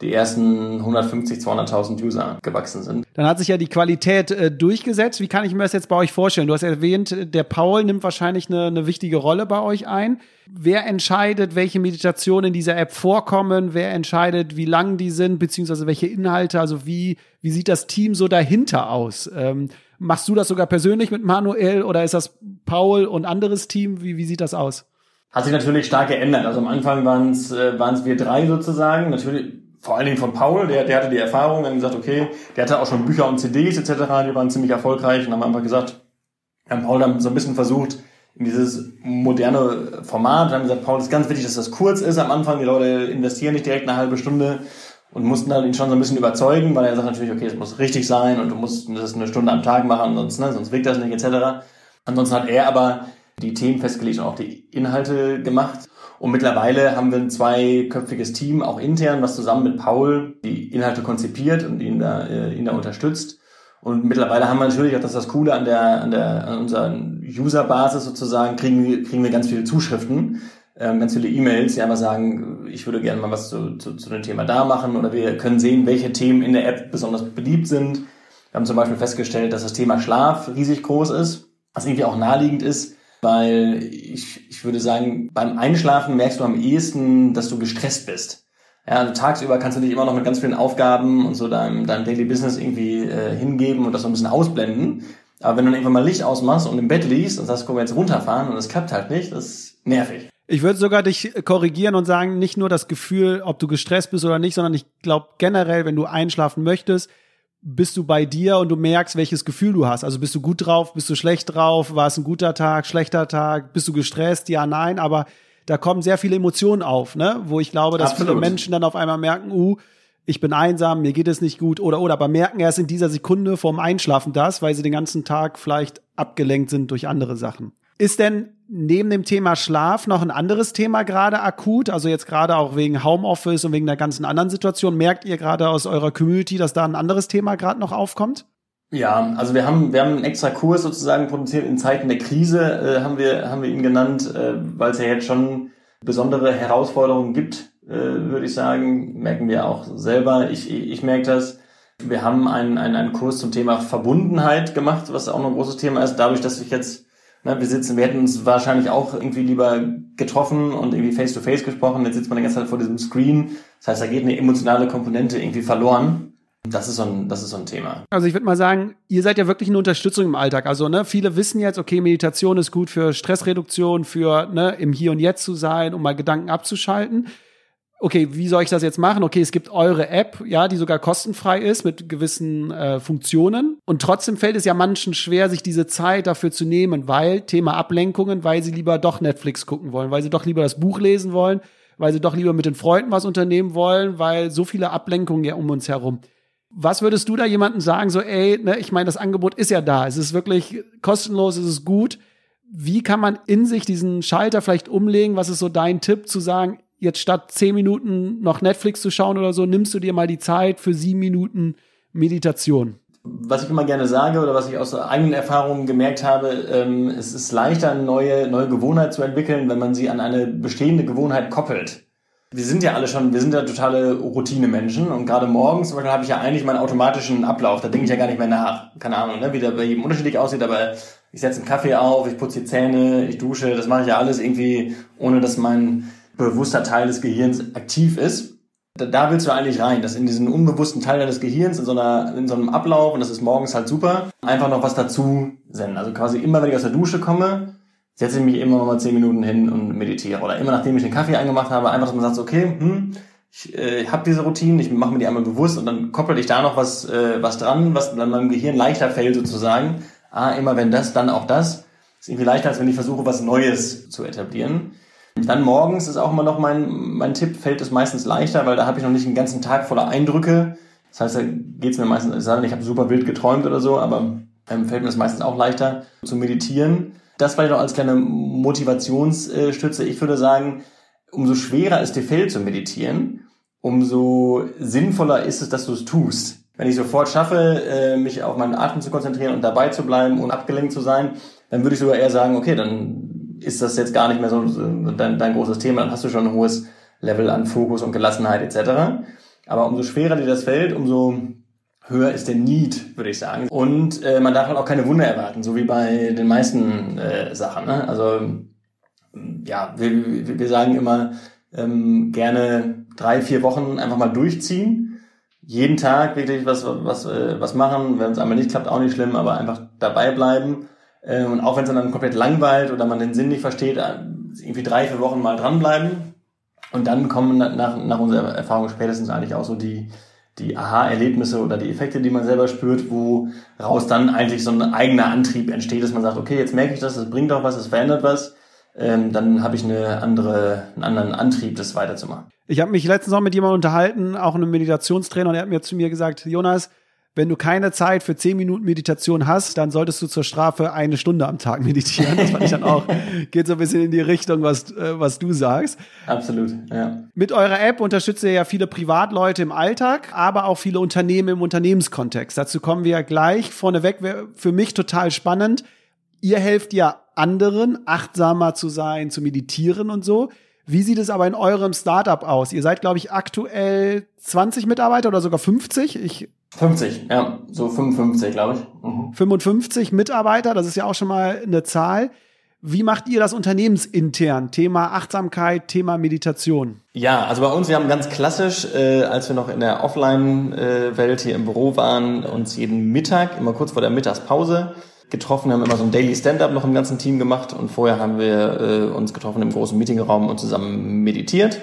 die ersten 150, 200.000 User gewachsen sind. Dann hat sich ja die Qualität äh, durchgesetzt. Wie kann ich mir das jetzt bei euch vorstellen? Du hast erwähnt, der Paul nimmt wahrscheinlich eine, eine wichtige Rolle bei euch ein. Wer entscheidet, welche Meditationen in dieser App vorkommen? Wer entscheidet, wie lang die sind, beziehungsweise welche Inhalte? Also wie, wie sieht das Team so dahinter aus? Ähm, Machst du das sogar persönlich mit Manuel oder ist das Paul und anderes Team? Wie, wie sieht das aus? Hat sich natürlich stark geändert. Also am Anfang waren es äh, waren's wir drei sozusagen. Natürlich vor allen Dingen von Paul, der, der hatte die Erfahrung, dann gesagt, okay, der hatte auch schon Bücher und CDs etc., die waren ziemlich erfolgreich und haben einfach gesagt, haben Paul dann so ein bisschen versucht, in dieses moderne Format, wir haben gesagt, Paul, ist ganz wichtig, dass das kurz ist am Anfang, die Leute investieren nicht direkt eine halbe Stunde, und mussten dann ihn schon so ein bisschen überzeugen, weil er sagt natürlich, okay, es muss richtig sein und du musst das eine Stunde am Tag machen, sonst, ne, sonst wirkt das nicht, etc. Ansonsten hat er aber die Themen festgelegt und auch die Inhalte gemacht. Und mittlerweile haben wir ein zweiköpfiges Team, auch intern, was zusammen mit Paul die Inhalte konzipiert und ihn da, äh, ihn da unterstützt. Und mittlerweile haben wir natürlich auch das, das Coole an der, an der, an unserer User-Basis sozusagen, kriegen wir, kriegen wir ganz viele Zuschriften ähm, ganz viele E-Mails, die einfach sagen, ich würde gerne mal was zu, zu, zu dem Thema da machen oder wir können sehen, welche Themen in der App besonders beliebt sind. Wir haben zum Beispiel festgestellt, dass das Thema Schlaf riesig groß ist, was irgendwie auch naheliegend ist, weil ich, ich würde sagen, beim Einschlafen merkst du am ehesten, dass du gestresst bist. Ja, also tagsüber kannst du dich immer noch mit ganz vielen Aufgaben und so deinem, deinem Daily Business irgendwie äh, hingeben und das so ein bisschen ausblenden. Aber wenn du dann irgendwann mal Licht ausmachst und im Bett liegst und sagst, komm jetzt runterfahren und es klappt halt nicht, das ist nervig. Ich würde sogar dich korrigieren und sagen, nicht nur das Gefühl, ob du gestresst bist oder nicht, sondern ich glaube generell, wenn du einschlafen möchtest, bist du bei dir und du merkst, welches Gefühl du hast. Also bist du gut drauf, bist du schlecht drauf, war es ein guter Tag, schlechter Tag, bist du gestresst, ja, nein, aber da kommen sehr viele Emotionen auf, ne? Wo ich glaube, dass Absolut. viele Menschen dann auf einmal merken, uh, ich bin einsam, mir geht es nicht gut oder oder, aber merken erst in dieser Sekunde vorm Einschlafen das, weil sie den ganzen Tag vielleicht abgelenkt sind durch andere Sachen. Ist denn neben dem Thema Schlaf noch ein anderes Thema gerade akut? Also jetzt gerade auch wegen Homeoffice und wegen der ganzen anderen Situation. Merkt ihr gerade aus eurer Community, dass da ein anderes Thema gerade noch aufkommt? Ja, also wir haben, wir haben einen extra Kurs sozusagen produziert in Zeiten der Krise, äh, haben wir, haben wir ihn genannt, äh, weil es ja jetzt schon besondere Herausforderungen gibt, äh, würde ich sagen. Merken wir auch selber. Ich, ich merke das. Wir haben einen, einen, einen Kurs zum Thema Verbundenheit gemacht, was auch noch ein großes Thema ist. Dadurch, dass ich jetzt Ne, wir sitzen, wir hätten uns wahrscheinlich auch irgendwie lieber getroffen und irgendwie face to face gesprochen. Jetzt sitzt man die ganze Zeit vor diesem Screen. Das heißt, da geht eine emotionale Komponente irgendwie verloren. Das ist so ein, das ist so ein Thema. Also ich würde mal sagen, ihr seid ja wirklich eine Unterstützung im Alltag. Also ne, viele wissen jetzt, okay, Meditation ist gut für Stressreduktion, für ne, im Hier und Jetzt zu sein, um mal Gedanken abzuschalten okay, wie soll ich das jetzt machen? Okay, es gibt eure App, ja, die sogar kostenfrei ist mit gewissen äh, Funktionen. Und trotzdem fällt es ja manchen schwer, sich diese Zeit dafür zu nehmen, weil Thema Ablenkungen, weil sie lieber doch Netflix gucken wollen, weil sie doch lieber das Buch lesen wollen, weil sie doch lieber mit den Freunden was unternehmen wollen, weil so viele Ablenkungen ja um uns herum. Was würdest du da jemandem sagen, so, ey, ne, ich meine, das Angebot ist ja da, es ist wirklich kostenlos, es ist gut. Wie kann man in sich diesen Schalter vielleicht umlegen? Was ist so dein Tipp zu sagen, jetzt statt zehn Minuten noch Netflix zu schauen oder so, nimmst du dir mal die Zeit für sieben Minuten Meditation. Was ich immer gerne sage oder was ich aus eigenen Erfahrungen gemerkt habe, ähm, es ist leichter, eine neue, neue Gewohnheit zu entwickeln, wenn man sie an eine bestehende Gewohnheit koppelt. Wir sind ja alle schon, wir sind ja totale Routine-Menschen und gerade morgens zum Beispiel habe ich ja eigentlich meinen automatischen Ablauf, da denke ich ja gar nicht mehr nach. Keine Ahnung, ne, wie der bei jedem unterschiedlich aussieht, aber ich setze einen Kaffee auf, ich putze die Zähne, ich dusche, das mache ich ja alles irgendwie, ohne dass mein bewusster Teil des Gehirns aktiv ist. Da, da willst du eigentlich rein, dass in diesen unbewussten Teil deines Gehirns, in so, einer, in so einem Ablauf, und das ist morgens halt super, einfach noch was dazu senden. Also quasi immer, wenn ich aus der Dusche komme, setze ich mich immer noch mal zehn Minuten hin und meditiere. Oder immer nachdem ich den Kaffee eingemacht habe, einfach, dass man sagt, okay, hm, ich äh, habe diese Routine, ich mache mir die einmal bewusst und dann koppel ich da noch was, äh, was dran, was dann meinem Gehirn leichter fällt sozusagen. Ah, immer wenn das, dann auch das. Ist irgendwie leichter, als wenn ich versuche, was Neues zu etablieren. Dann morgens ist auch immer noch mein, mein Tipp, fällt es meistens leichter, weil da habe ich noch nicht einen ganzen Tag voller Eindrücke. Das heißt, da geht es mir meistens, ich sage ich habe super wild geträumt oder so, aber ähm, fällt mir es meistens auch leichter zu meditieren. Das vielleicht noch als kleine Motivationsstütze. Ich würde sagen, umso schwerer es dir fällt zu meditieren, umso sinnvoller ist es, dass du es tust. Wenn ich sofort schaffe, äh, mich auf meinen Atem zu konzentrieren und dabei zu bleiben und abgelenkt zu sein, dann würde ich sogar eher sagen, okay, dann ist das jetzt gar nicht mehr so dein, dein großes Thema, dann hast du schon ein hohes Level an Fokus und Gelassenheit etc. Aber umso schwerer dir das fällt, umso höher ist der Need, würde ich sagen. Und äh, man darf halt auch keine Wunder erwarten, so wie bei den meisten äh, Sachen. Ne? Also ja, wir, wir sagen immer ähm, gerne drei, vier Wochen einfach mal durchziehen. Jeden Tag wirklich was, was, äh, was machen. Wenn es einmal nicht klappt, auch nicht schlimm, aber einfach dabei bleiben äh, und auch wenn es dann komplett langweilt oder man den Sinn nicht versteht, äh, irgendwie drei, vier Wochen mal dranbleiben. Und dann kommen nach, nach unserer Erfahrung spätestens eigentlich auch so die, die Aha-Erlebnisse oder die Effekte, die man selber spürt, wo raus dann eigentlich so ein eigener Antrieb entsteht, dass man sagt, okay, jetzt merke ich das, es bringt auch was, es verändert was. Ähm, dann habe ich eine andere, einen anderen Antrieb, das weiterzumachen. Ich habe mich letztens auch mit jemandem unterhalten, auch einem Meditationstrainer, und er hat mir zu mir gesagt, Jonas, wenn du keine Zeit für zehn Minuten Meditation hast, dann solltest du zur Strafe eine Stunde am Tag (laughs) meditieren. Das fand ich dann auch, geht so ein bisschen in die Richtung, was, äh, was du sagst. Absolut, ja. Mit eurer App unterstützt ihr ja viele Privatleute im Alltag, aber auch viele Unternehmen im Unternehmenskontext. Dazu kommen wir ja gleich. Vorneweg für mich total spannend. Ihr helft ja anderen, achtsamer zu sein, zu meditieren und so. Wie sieht es aber in eurem Startup aus? Ihr seid, glaube ich, aktuell 20 Mitarbeiter oder sogar 50. Ich 50, ja, so 55, glaube ich. Mhm. 55 Mitarbeiter, das ist ja auch schon mal eine Zahl. Wie macht ihr das unternehmensintern? Thema Achtsamkeit, Thema Meditation. Ja, also bei uns, wir haben ganz klassisch, äh, als wir noch in der Offline-Welt hier im Büro waren, uns jeden Mittag, immer kurz vor der Mittagspause, getroffen, haben immer so ein Daily Stand-up noch im ganzen Team gemacht und vorher haben wir äh, uns getroffen im großen Meetingraum und zusammen meditiert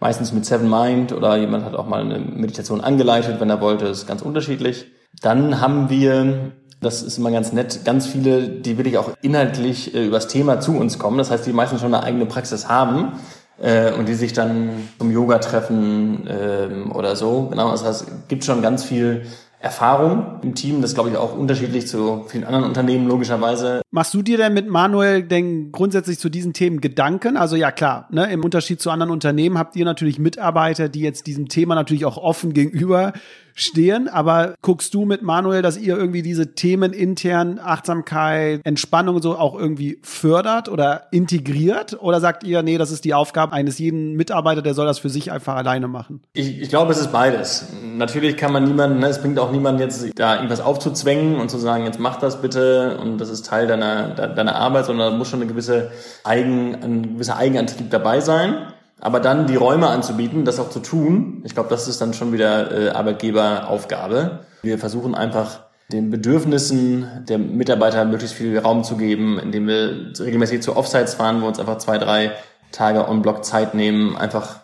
meistens mit Seven Mind oder jemand hat auch mal eine Meditation angeleitet, wenn er wollte, das ist ganz unterschiedlich. Dann haben wir, das ist immer ganz nett, ganz viele, die wirklich auch inhaltlich äh, übers Thema zu uns kommen. Das heißt, die meistens schon eine eigene Praxis haben äh, und die sich dann zum Yoga treffen äh, oder so. Genau, das heißt, es gibt schon ganz viel Erfahrung im Team. Das glaube ich auch unterschiedlich zu vielen anderen Unternehmen logischerweise. Machst du dir denn mit Manuel denn grundsätzlich zu diesen Themen Gedanken? Also ja klar, ne, im Unterschied zu anderen Unternehmen habt ihr natürlich Mitarbeiter, die jetzt diesem Thema natürlich auch offen gegenüber stehen. Aber guckst du mit Manuel, dass ihr irgendwie diese Themen intern Achtsamkeit, Entspannung und so auch irgendwie fördert oder integriert? Oder sagt ihr, nee, das ist die Aufgabe eines jeden Mitarbeiter, der soll das für sich einfach alleine machen? Ich, ich glaube, es ist beides. Natürlich kann man niemanden, ne, es bringt auch niemanden jetzt da irgendwas aufzuzwängen und zu sagen, jetzt mach das bitte und das ist Teil deiner, deiner Arbeit, sondern da muss schon eine gewisse Eigen, ein gewisser Eigenantrieb dabei sein. Aber dann die Räume anzubieten, das auch zu tun, ich glaube, das ist dann schon wieder äh, Arbeitgeberaufgabe. Wir versuchen einfach den Bedürfnissen der Mitarbeiter möglichst viel Raum zu geben, indem wir regelmäßig zu Offsites fahren, wo uns einfach zwei, drei Tage on-Block Zeit nehmen, einfach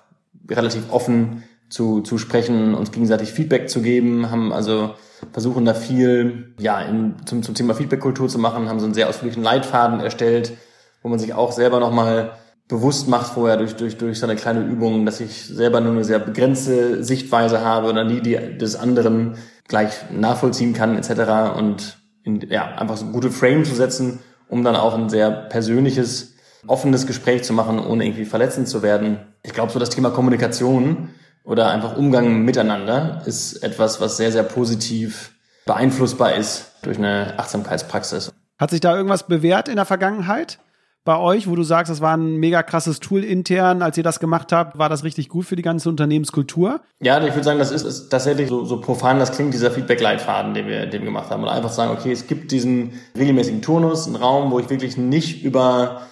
relativ offen zu, zu sprechen, uns gegenseitig Feedback zu geben, haben also versuchen da viel ja in, zum, zum Thema Feedback-Kultur zu machen, haben so einen sehr ausführlichen Leitfaden erstellt, wo man sich auch selber nochmal bewusst macht vorher durch, durch, durch so eine kleine Übung, dass ich selber nur eine sehr begrenzte Sichtweise habe oder nie die des anderen gleich nachvollziehen kann etc. Und in, ja, einfach so gute Frame zu setzen, um dann auch ein sehr persönliches, offenes Gespräch zu machen, ohne irgendwie verletzend zu werden. Ich glaube, so das Thema Kommunikation oder einfach Umgang miteinander ist etwas, was sehr, sehr positiv beeinflussbar ist durch eine Achtsamkeitspraxis. Hat sich da irgendwas bewährt in der Vergangenheit? Bei euch, wo du sagst, das war ein mega krasses Tool intern, als ihr das gemacht habt, war das richtig gut für die ganze Unternehmenskultur? Ja, ich würde sagen, das ist, ist tatsächlich so, so profan, das klingt, dieser Feedback-Leitfaden, den wir, den wir gemacht haben. Und einfach sagen, okay, es gibt diesen regelmäßigen Turnus, einen Raum, wo ich wirklich nicht über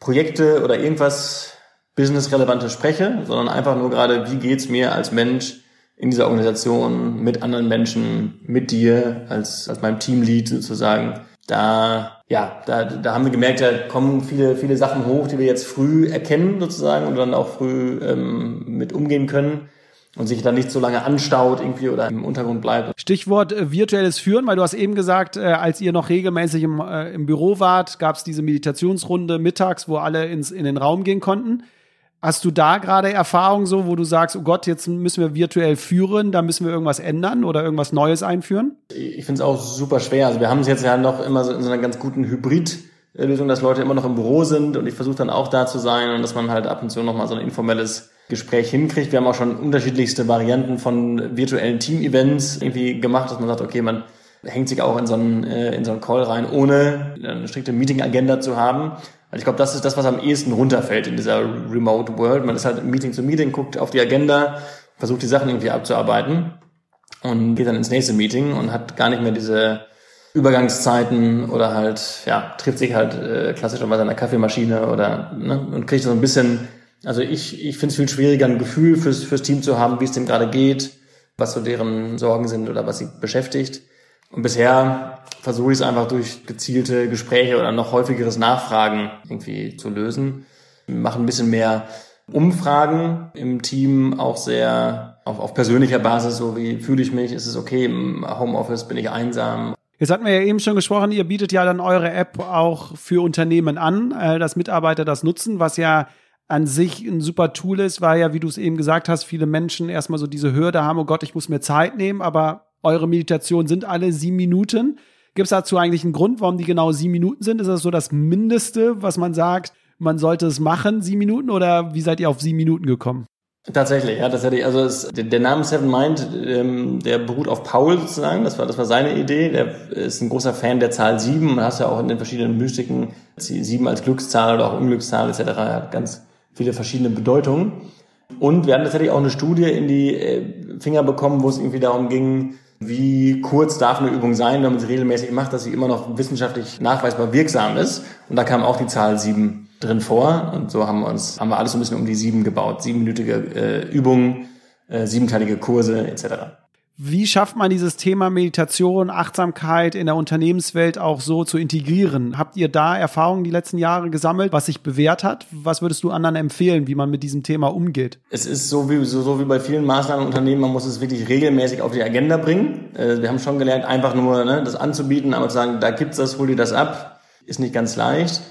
Projekte oder irgendwas Business-Relevantes spreche, sondern einfach nur gerade, wie geht's mir als Mensch in dieser Organisation, mit anderen Menschen, mit dir, als, als meinem Teamlead sozusagen da, ja, da, da haben wir gemerkt, da kommen viele, viele Sachen hoch, die wir jetzt früh erkennen sozusagen und dann auch früh ähm, mit umgehen können und sich dann nicht so lange anstaut irgendwie oder im Untergrund bleibt. Stichwort äh, virtuelles Führen, weil du hast eben gesagt, äh, als ihr noch regelmäßig im, äh, im Büro wart, gab es diese Meditationsrunde mittags, wo alle ins, in den Raum gehen konnten. Hast du da gerade Erfahrungen so, wo du sagst, oh Gott, jetzt müssen wir virtuell führen, da müssen wir irgendwas ändern oder irgendwas Neues einführen? Ich finde es auch super schwer. Also wir haben es jetzt ja noch immer so in so einer ganz guten Hybrid-Lösung, dass Leute immer noch im Büro sind und ich versuche dann auch da zu sein und dass man halt ab und zu nochmal so ein informelles Gespräch hinkriegt. Wir haben auch schon unterschiedlichste Varianten von virtuellen Team-Events irgendwie gemacht, dass man sagt, okay, man hängt sich auch in so einen, äh, in so einen Call rein, ohne eine strikte Meeting-Agenda zu haben. Also ich glaube, das ist das, was am ehesten runterfällt in dieser Remote World. Man ist halt Meeting zu Meeting, guckt auf die Agenda, versucht die Sachen irgendwie abzuarbeiten und geht dann ins nächste Meeting und hat gar nicht mehr diese Übergangszeiten oder halt, ja, trifft sich halt äh, klassischerweise an der Kaffeemaschine oder ne, und kriegt so ein bisschen, also ich, ich finde es viel schwieriger, ein Gefühl fürs, fürs Team zu haben, wie es dem gerade geht, was so deren Sorgen sind oder was sie beschäftigt. Und bisher versuche ich es einfach durch gezielte Gespräche oder noch häufigeres Nachfragen irgendwie zu lösen. Wir machen ein bisschen mehr Umfragen im Team, auch sehr auf, auf persönlicher Basis, so wie fühle ich mich, ist es okay, im Homeoffice bin ich einsam. Jetzt hatten wir ja eben schon gesprochen, ihr bietet ja dann eure App auch für Unternehmen an, äh, dass Mitarbeiter das nutzen, was ja an sich ein super Tool ist, weil ja, wie du es eben gesagt hast, viele Menschen erstmal so diese Hürde haben, oh Gott, ich muss mir Zeit nehmen, aber eure Meditationen sind alle sieben Minuten. Gibt es dazu eigentlich einen Grund, warum die genau sieben Minuten sind? Ist das so das Mindeste, was man sagt, man sollte es machen, sieben Minuten? Oder wie seid ihr auf sieben Minuten gekommen? Tatsächlich, ja, tatsächlich. Also es, der Name Seven Mind, ähm, der beruht auf Paul sozusagen. Das war, das war seine Idee. Der ist ein großer Fan der Zahl sieben. Man hast ja auch in den verschiedenen Mystiken sieben als Glückszahl oder auch Unglückszahl etc. Hat ganz viele verschiedene Bedeutungen. Und wir hatten tatsächlich auch eine Studie in die äh, Finger bekommen, wo es irgendwie darum ging, wie kurz darf eine Übung sein, wenn man sie regelmäßig macht, dass sie immer noch wissenschaftlich nachweisbar wirksam ist. Und da kam auch die Zahl sieben drin vor. Und so haben wir uns, haben wir alles so ein bisschen um die sieben gebaut. Siebenminütige äh, Übungen, äh, siebenteilige Kurse etc. Wie schafft man dieses Thema Meditation, Achtsamkeit in der Unternehmenswelt auch so zu integrieren? Habt ihr da Erfahrungen die letzten Jahre gesammelt, was sich bewährt hat? Was würdest du anderen empfehlen, wie man mit diesem Thema umgeht? Es ist so wie, so, so wie bei vielen Maßnahmen im Unternehmen, man muss es wirklich regelmäßig auf die Agenda bringen. Äh, wir haben schon gelernt, einfach nur ne, das anzubieten, aber zu sagen, da gibt's das, hol dir das ab, ist nicht ganz leicht.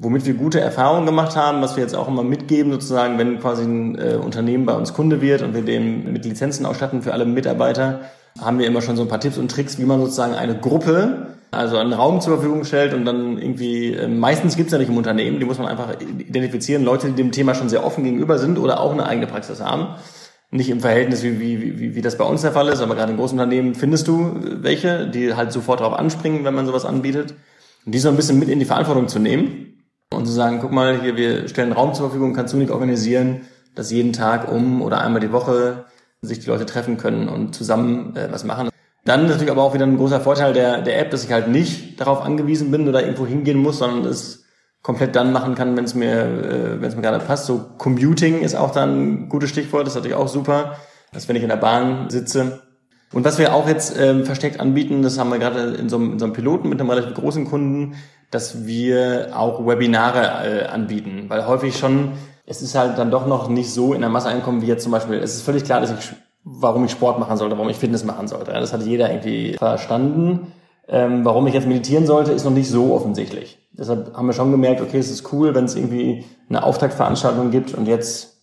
Womit wir gute Erfahrungen gemacht haben, was wir jetzt auch immer mitgeben, sozusagen, wenn quasi ein äh, Unternehmen bei uns Kunde wird und wir den mit Lizenzen ausstatten für alle Mitarbeiter, haben wir immer schon so ein paar Tipps und Tricks, wie man sozusagen eine Gruppe, also einen Raum zur Verfügung stellt und dann irgendwie, äh, meistens gibt's ja nicht im Unternehmen, die muss man einfach identifizieren, Leute, die dem Thema schon sehr offen gegenüber sind oder auch eine eigene Praxis haben, Nicht im Verhältnis, wie, wie, wie, wie das bei uns der Fall ist, aber gerade in großen Unternehmen findest du welche, die halt sofort darauf anspringen, wenn man sowas anbietet. Und die so ein bisschen mit in die Verantwortung zu nehmen und zu sagen, guck mal, hier, wir stellen Raum zur Verfügung, kannst du nicht organisieren, dass jeden Tag um oder einmal die Woche sich die Leute treffen können und zusammen äh, was machen. Dann natürlich aber auch wieder ein großer Vorteil der, der App, dass ich halt nicht darauf angewiesen bin oder irgendwo hingehen muss, sondern es komplett dann machen kann, wenn es mir, äh, wenn es mir gerade passt. So Commuting ist auch dann ein gutes Stichwort, das ist natürlich auch super, dass wenn ich in der Bahn sitze. Und was wir auch jetzt ähm, versteckt anbieten, das haben wir gerade in so, einem, in so einem Piloten mit einem relativ großen Kunden, dass wir auch Webinare äh, anbieten, weil häufig schon, es ist halt dann doch noch nicht so in der Masse einkommen wie jetzt zum Beispiel, es ist völlig klar, dass ich, warum ich Sport machen sollte, warum ich Fitness machen sollte. Das hat jeder irgendwie verstanden. Ähm, warum ich jetzt meditieren sollte, ist noch nicht so offensichtlich. Deshalb haben wir schon gemerkt, okay, es ist cool, wenn es irgendwie eine Auftaktveranstaltung gibt und jetzt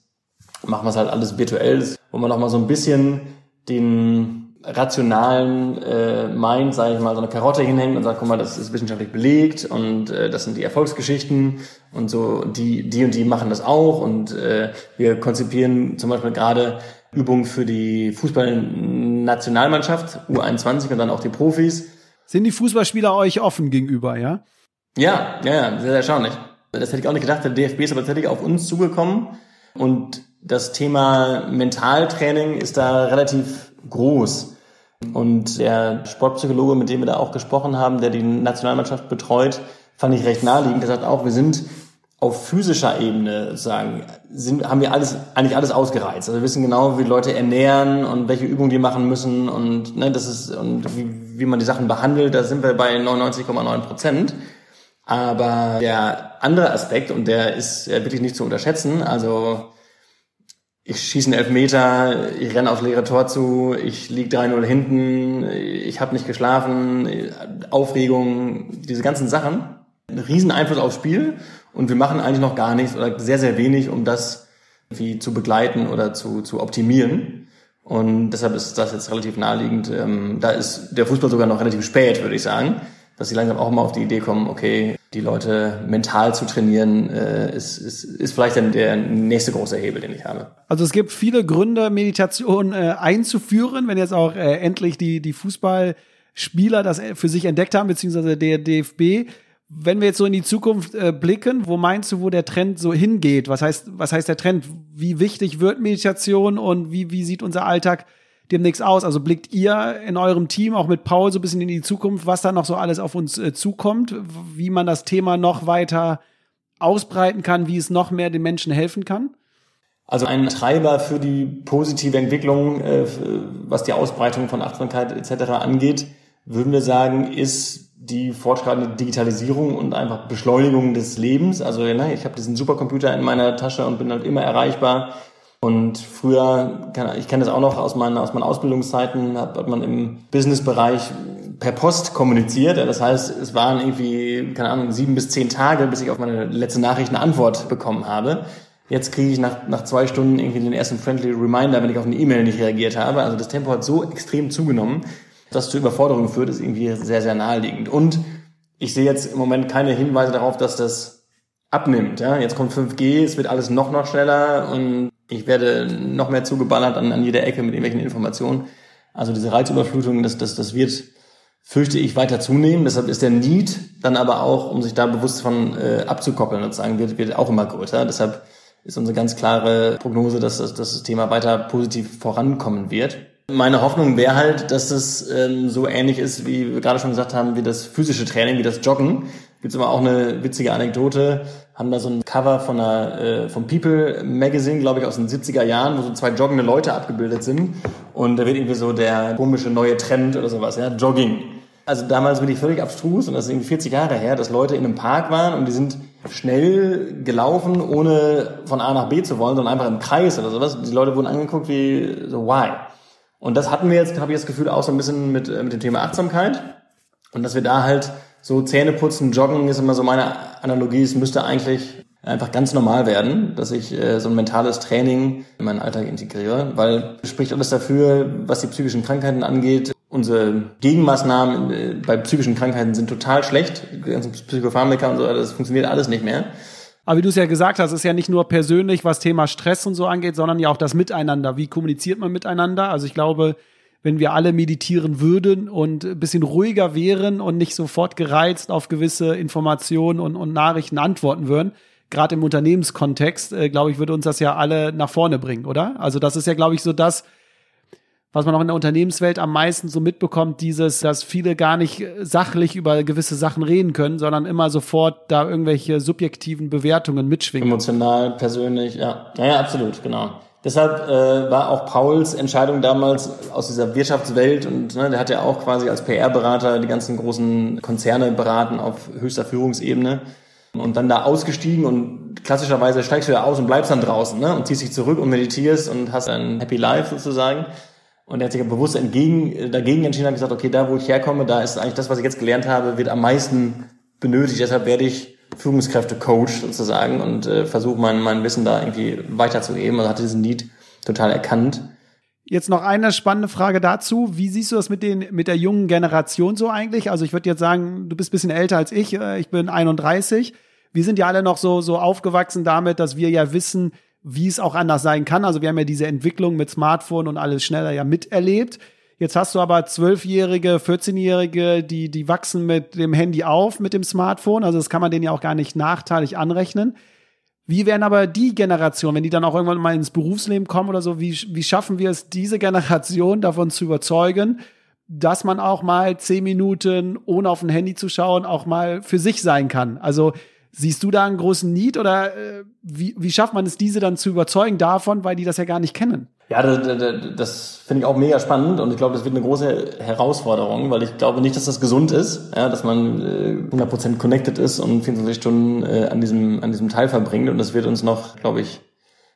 machen wir es halt alles virtuell, wo man nochmal so ein bisschen den rationalen äh, Mind, sage ich mal, so eine Karotte hinhängt und sagt, guck mal, das ist wissenschaftlich belegt und äh, das sind die Erfolgsgeschichten und so, die, die und die machen das auch und äh, wir konzipieren zum Beispiel gerade Übungen für die Fußballnationalmannschaft, U21 und dann auch die Profis, sind die Fußballspieler euch offen gegenüber, ja? Ja, ja, sehr, sehr erstaunlich. Das hätte ich auch nicht gedacht. Der DFB ist aber tatsächlich auf uns zugekommen und das Thema Mentaltraining ist da relativ groß. Und der Sportpsychologe, mit dem wir da auch gesprochen haben, der die Nationalmannschaft betreut, fand ich recht naheliegend. Der sagt auch, wir sind auf physischer Ebene sagen, sind, haben wir alles, eigentlich alles ausgereizt. Also wir wissen genau, wie Leute ernähren und welche Übungen die machen müssen und, ne, das ist, und wie, wie man die Sachen behandelt, da sind wir bei 99,9 Prozent. Aber der andere Aspekt, und der ist wirklich nicht zu unterschätzen, also ich schieße einen Elfmeter, ich renne aufs leere Tor zu, ich lieg 3-0 hinten, ich habe nicht geschlafen, Aufregung, diese ganzen Sachen, einen riesen Einfluss aufs Spiel und wir machen eigentlich noch gar nichts oder sehr, sehr wenig, um das wie zu begleiten oder zu, zu optimieren. Und deshalb ist das jetzt relativ naheliegend. Ähm, da ist der Fußball sogar noch relativ spät, würde ich sagen, dass sie langsam auch mal auf die Idee kommen, okay, die Leute mental zu trainieren, äh, ist, ist, ist vielleicht dann der nächste große Hebel, den ich habe. Also es gibt viele Gründe, Meditation äh, einzuführen, wenn jetzt auch äh, endlich die, die Fußballspieler das für sich entdeckt haben, beziehungsweise der DFB. Wenn wir jetzt so in die Zukunft äh, blicken, wo meinst du, wo der Trend so hingeht? Was heißt, was heißt der Trend? Wie wichtig wird Meditation und wie, wie sieht unser Alltag demnächst aus? Also blickt ihr in eurem Team auch mit Paul so ein bisschen in die Zukunft, was da noch so alles auf uns äh, zukommt, wie man das Thema noch weiter ausbreiten kann, wie es noch mehr den Menschen helfen kann? Also ein Treiber für die positive Entwicklung, äh, was die Ausbreitung von Achtsamkeit etc. angeht, würden wir sagen, ist die fortschreitende Digitalisierung und einfach Beschleunigung des Lebens. Also ne, ich habe diesen Supercomputer in meiner Tasche und bin halt immer erreichbar. Und früher, ich kenne das auch noch aus meinen, aus meinen Ausbildungszeiten, hat, hat man im Businessbereich per Post kommuniziert. Das heißt, es waren irgendwie, keine Ahnung, sieben bis zehn Tage, bis ich auf meine letzte Nachricht eine Antwort bekommen habe. Jetzt kriege ich nach, nach zwei Stunden irgendwie den ersten Friendly Reminder, wenn ich auf eine E-Mail nicht reagiert habe. Also das Tempo hat so extrem zugenommen, das zu Überforderungen führt, ist irgendwie sehr, sehr naheliegend. Und ich sehe jetzt im Moment keine Hinweise darauf, dass das abnimmt. Ja? Jetzt kommt 5G, es wird alles noch, noch schneller und ich werde noch mehr zugeballert an, an jeder Ecke mit irgendwelchen Informationen. Also diese Reizüberflutung, das, das, das wird, fürchte ich, weiter zunehmen. Deshalb ist der Need dann aber auch, um sich da bewusst von äh, abzukoppeln sozusagen, wird, wird auch immer größer. Deshalb ist unsere ganz klare Prognose, dass, dass, dass das Thema weiter positiv vorankommen wird. Meine Hoffnung wäre halt, dass es ähm, so ähnlich ist, wie wir gerade schon gesagt haben, wie das physische Training, wie das Joggen. Gibt's immer auch eine witzige Anekdote. Haben da so ein Cover von einer, äh, vom People Magazine, glaube ich, aus den 70er Jahren, wo so zwei joggende Leute abgebildet sind. Und da wird irgendwie so der komische neue Trend oder sowas, ja, Jogging. Also damals bin ich völlig abstrus und das ist irgendwie 40 Jahre her, dass Leute in einem Park waren und die sind schnell gelaufen, ohne von A nach B zu wollen, sondern einfach im Kreis oder sowas. Die Leute wurden angeguckt wie so, why? Und das hatten wir jetzt, habe ich das Gefühl, auch so ein bisschen mit, äh, mit dem Thema Achtsamkeit. Und dass wir da halt so Zähne putzen, joggen ist immer so meine Analogie. Es müsste eigentlich einfach ganz normal werden, dass ich äh, so ein mentales Training in meinen Alltag integriere, weil spricht alles dafür, was die psychischen Krankheiten angeht. Unsere Gegenmaßnahmen äh, bei psychischen Krankheiten sind total schlecht. Die ganzen Psychopharmaka und so, das funktioniert alles nicht mehr. Aber wie du es ja gesagt hast, ist ja nicht nur persönlich, was Thema Stress und so angeht, sondern ja auch das Miteinander. Wie kommuniziert man miteinander? Also ich glaube, wenn wir alle meditieren würden und ein bisschen ruhiger wären und nicht sofort gereizt auf gewisse Informationen und, und Nachrichten antworten würden, gerade im Unternehmenskontext, äh, glaube ich, würde uns das ja alle nach vorne bringen, oder? Also das ist ja, glaube ich, so das, was man auch in der Unternehmenswelt am meisten so mitbekommt, dieses, dass viele gar nicht sachlich über gewisse Sachen reden können, sondern immer sofort da irgendwelche subjektiven Bewertungen mitschwingen. Emotional, persönlich, ja. Ja, absolut, genau. Deshalb äh, war auch Pauls Entscheidung damals aus dieser Wirtschaftswelt und ne, der hat ja auch quasi als PR-Berater die ganzen großen Konzerne beraten auf höchster Führungsebene und dann da ausgestiegen und klassischerweise steigst du ja aus und bleibst dann draußen ne, und ziehst dich zurück und meditierst und hast ein Happy Life sozusagen. Und er hat sich ja bewusst entgegen, dagegen entschieden und gesagt, okay, da wo ich herkomme, da ist eigentlich das, was ich jetzt gelernt habe, wird am meisten benötigt. Deshalb werde ich Führungskräfte-Coach sozusagen und äh, versuche mein, mein Wissen da irgendwie weiterzugeben. Also hatte diesen Need total erkannt. Jetzt noch eine spannende Frage dazu. Wie siehst du das mit den, mit der jungen Generation so eigentlich? Also ich würde jetzt sagen, du bist bisschen älter als ich. Äh, ich bin 31. Wir sind ja alle noch so, so aufgewachsen damit, dass wir ja wissen, wie es auch anders sein kann. Also wir haben ja diese Entwicklung mit Smartphone und alles schneller ja miterlebt. Jetzt hast du aber zwölfjährige, 14-jährige, die, die wachsen mit dem Handy auf, mit dem Smartphone. Also das kann man denen ja auch gar nicht nachteilig anrechnen. Wie werden aber die Generation, wenn die dann auch irgendwann mal ins Berufsleben kommen oder so, wie, wie schaffen wir es, diese Generation davon zu überzeugen, dass man auch mal zehn Minuten, ohne auf ein Handy zu schauen, auch mal für sich sein kann? Also Siehst du da einen großen Need oder äh, wie, wie schafft man es, diese dann zu überzeugen davon, weil die das ja gar nicht kennen? Ja, das, das, das finde ich auch mega spannend und ich glaube, das wird eine große Herausforderung, weil ich glaube nicht, dass das gesund ist, ja, dass man äh, 100% connected ist und 24 Stunden äh, an, diesem, an diesem Teil verbringt und das wird uns noch, glaube ich,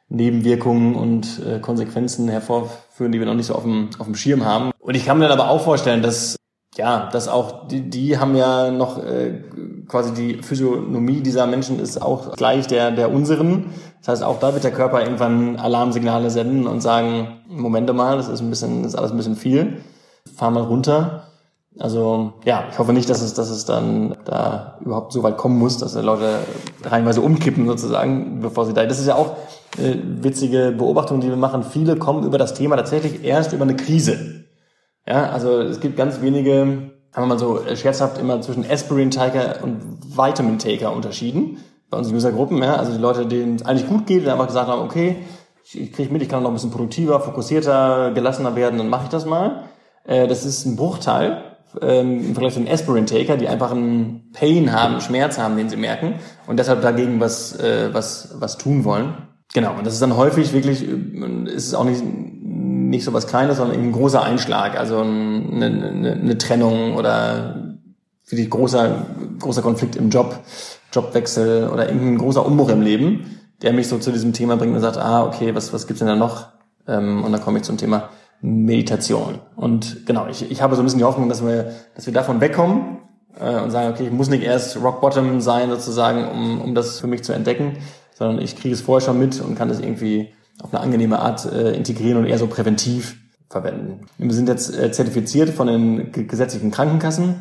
Nebenwirkungen und äh, Konsequenzen hervorführen, die wir noch nicht so auf dem, auf dem Schirm haben. Und ich kann mir dann aber auch vorstellen, dass ja, dass auch die, die haben ja noch äh, quasi die Physiognomie dieser Menschen ist auch gleich der der unseren. Das heißt, auch da wird der Körper irgendwann Alarmsignale senden und sagen, Momente mal, das ist ein bisschen, das ist alles ein bisschen viel. Fahr mal runter. Also ja, ich hoffe nicht, dass es, dass es dann da überhaupt so weit kommen muss, dass die Leute reinweise umkippen sozusagen, bevor sie da. Das ist ja auch äh, witzige Beobachtung, die wir machen. Viele kommen über das Thema tatsächlich erst über eine Krise. Ja, also es gibt ganz wenige, haben wir mal so scherzhaft immer zwischen Aspirin Taker und Vitamin Taker unterschieden bei unseren Usergruppen. Ja, also die Leute, denen es eigentlich gut geht, die einfach gesagt haben, okay, ich, kriege mit, ich kann noch ein bisschen produktiver, fokussierter, gelassener werden, dann mache ich das mal. Äh, das ist ein Bruchteil ähm, im Vergleich zu den Aspirin Taker, die einfach einen Pain haben, Schmerz haben, den sie merken und deshalb dagegen was äh, was was tun wollen. Genau, und das ist dann häufig wirklich, ist es auch nicht nicht so was Kleines, sondern eben ein großer Einschlag, also eine, eine, eine Trennung oder wirklich großer, großer Konflikt im Job, Jobwechsel oder irgendein großer Umbruch im Leben, der mich so zu diesem Thema bringt und sagt, ah, okay, was, was gibt's denn da noch? Ähm, und dann komme ich zum Thema Meditation. Und genau, ich, ich habe so ein bisschen die Hoffnung, dass wir, dass wir davon wegkommen äh, und sagen, okay, ich muss nicht erst Rock Bottom sein sozusagen, um, um das für mich zu entdecken, sondern ich kriege es vorher schon mit und kann es irgendwie auf eine angenehme Art äh, integrieren und eher so präventiv verwenden. Wir sind jetzt äh, zertifiziert von den gesetzlichen Krankenkassen.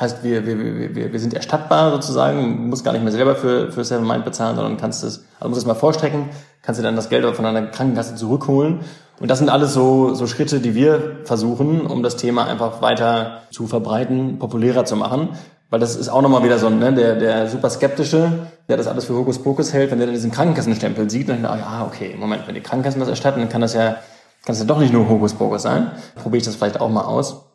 Heißt, wir, wir, wir, wir sind erstattbar sozusagen, muss gar nicht mehr selber für, für Seven Mind bezahlen, sondern kannst es, also musst es mal vorstrecken, kannst du dann das Geld von deiner Krankenkasse zurückholen. Und das sind alles so, so Schritte, die wir versuchen, um das Thema einfach weiter zu verbreiten, populärer zu machen. Weil das ist auch nochmal wieder so, ne, der, der super skeptische, der das alles für Hokuspokus hält, wenn der diesen Krankenkassenstempel sieht, dann denkt er, ja, okay, Moment, wenn die Krankenkassen das erstatten, dann kann das ja, kann das ja doch nicht nur Hokuspokus sein. Probiere ich das vielleicht auch mal aus.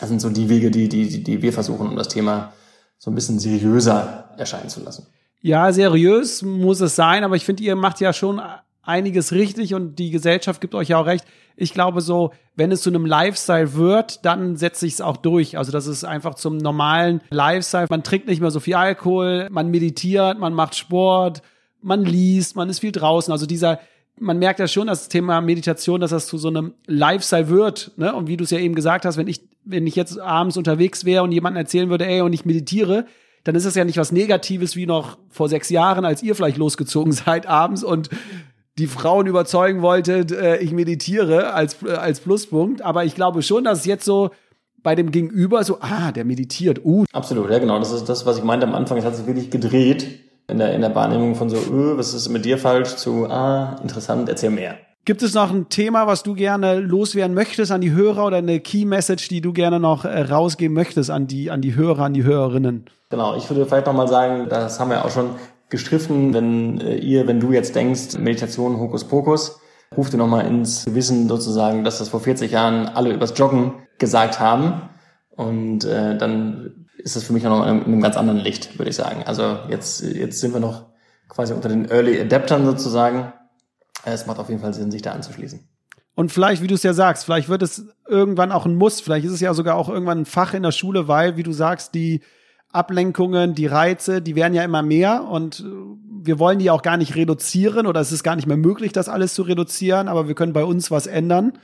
Das sind so die Wege, die, die, die wir versuchen, um das Thema so ein bisschen seriöser erscheinen zu lassen. Ja, seriös muss es sein, aber ich finde, ihr macht ja schon einiges richtig und die Gesellschaft gibt euch ja auch recht. Ich glaube so, wenn es zu einem Lifestyle wird, dann setzt sich es auch durch. Also das ist einfach zum normalen Lifestyle. Man trinkt nicht mehr so viel Alkohol, man meditiert, man macht Sport, man liest, man ist viel draußen. Also dieser, man merkt ja schon, das Thema Meditation, dass das zu so einem Lifestyle wird. Ne? Und wie du es ja eben gesagt hast, wenn ich, wenn ich jetzt abends unterwegs wäre und jemandem erzählen würde, ey, und ich meditiere, dann ist das ja nicht was Negatives wie noch vor sechs Jahren, als ihr vielleicht losgezogen (laughs) seid abends und die Frauen überzeugen wolltet, äh, ich meditiere als, äh, als Pluspunkt. Aber ich glaube schon, dass es jetzt so bei dem Gegenüber so, ah, der meditiert, uh. Absolut, ja genau. Das ist das, was ich meinte am Anfang. Es hat sich wirklich gedreht. in der, in der Wahrnehmung von so, öh, was ist mit dir falsch, zu, ah, interessant, erzähl mehr. Gibt es noch ein Thema, was du gerne loswerden möchtest an die Hörer oder eine Key Message, die du gerne noch äh, rausgeben möchtest an die, an die Hörer, an die Hörerinnen? Genau, ich würde vielleicht nochmal sagen, das haben wir auch schon gestriffen, wenn äh, ihr, wenn du jetzt denkst, Meditation Hokuspokus, ruft ihr nochmal ins Gewissen sozusagen, dass das vor 40 Jahren alle übers Joggen gesagt haben. Und äh, dann ist das für mich auch noch in einem ganz anderen Licht, würde ich sagen. Also jetzt, jetzt sind wir noch quasi unter den Early Adaptern sozusagen. Es macht auf jeden Fall Sinn, sich da anzuschließen. Und vielleicht, wie du es ja sagst, vielleicht wird es irgendwann auch ein Muss. Vielleicht ist es ja sogar auch irgendwann ein Fach in der Schule, weil, wie du sagst, die Ablenkungen, die Reize, die werden ja immer mehr und wir wollen die auch gar nicht reduzieren oder es ist gar nicht mehr möglich, das alles zu reduzieren, aber wir können bei uns was ändern.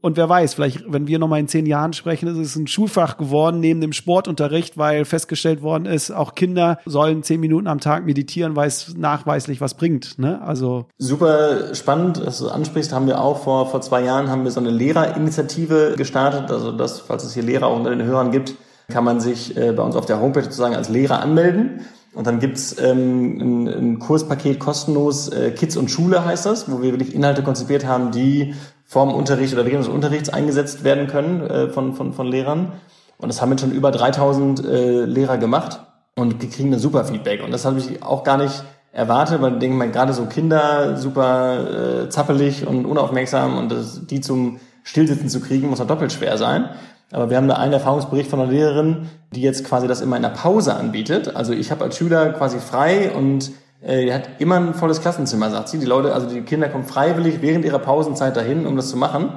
Und wer weiß, vielleicht, wenn wir nochmal in zehn Jahren sprechen, ist es ein Schulfach geworden neben dem Sportunterricht, weil festgestellt worden ist, auch Kinder sollen zehn Minuten am Tag meditieren, weil es nachweislich was bringt. Ne? Also super spannend, dass du ansprichst, haben wir auch vor vor zwei Jahren haben wir so eine Lehrerinitiative gestartet. Also das, falls es hier Lehrer auch unter den Hörern gibt, kann man sich äh, bei uns auf der Homepage sozusagen als Lehrer anmelden. Und dann gibt's ähm, ein, ein Kurspaket kostenlos, äh, Kids und Schule heißt das, wo wir wirklich Inhalte konzipiert haben, die vorm Unterricht oder während des Unterrichts eingesetzt werden können äh, von, von, von Lehrern. Und das haben jetzt schon über 3000 äh, Lehrer gemacht und kriegen ein super Feedback. Und das habe ich auch gar nicht erwartet, weil ich denke mal, gerade so Kinder super äh, zappelig und unaufmerksam und das, die zum Stillsitzen zu kriegen, muss auch doppelt schwer sein. Aber wir haben da einen Erfahrungsbericht von einer Lehrerin, die jetzt quasi das immer in der Pause anbietet. Also ich habe als Schüler quasi frei und äh, die hat immer ein volles Klassenzimmer, sagt sie. Die Leute, also die Kinder kommen freiwillig während ihrer Pausenzeit dahin, um das zu machen.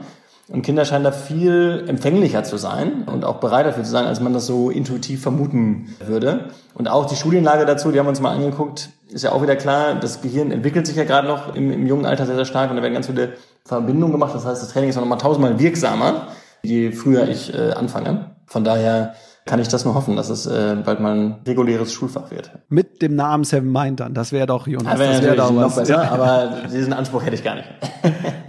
Und Kinder scheinen da viel empfänglicher zu sein und auch bereit dafür zu sein, als man das so intuitiv vermuten würde. Und auch die Studienlage dazu, die haben wir uns mal angeguckt, ist ja auch wieder klar, das Gehirn entwickelt sich ja gerade noch im, im jungen Alter sehr, sehr stark und da werden ganz viele Verbindungen gemacht. Das heißt, das Training ist noch mal tausendmal wirksamer, je früher ich äh, anfange. Von daher kann ich das nur hoffen, dass es äh, bald mal ein reguläres Schulfach wird. Mit dem Namen Seven Mind dann, das wäre doch, Jonas, wär das wäre doch noch was. besser, Ja. (laughs) aber diesen Anspruch hätte ich gar nicht.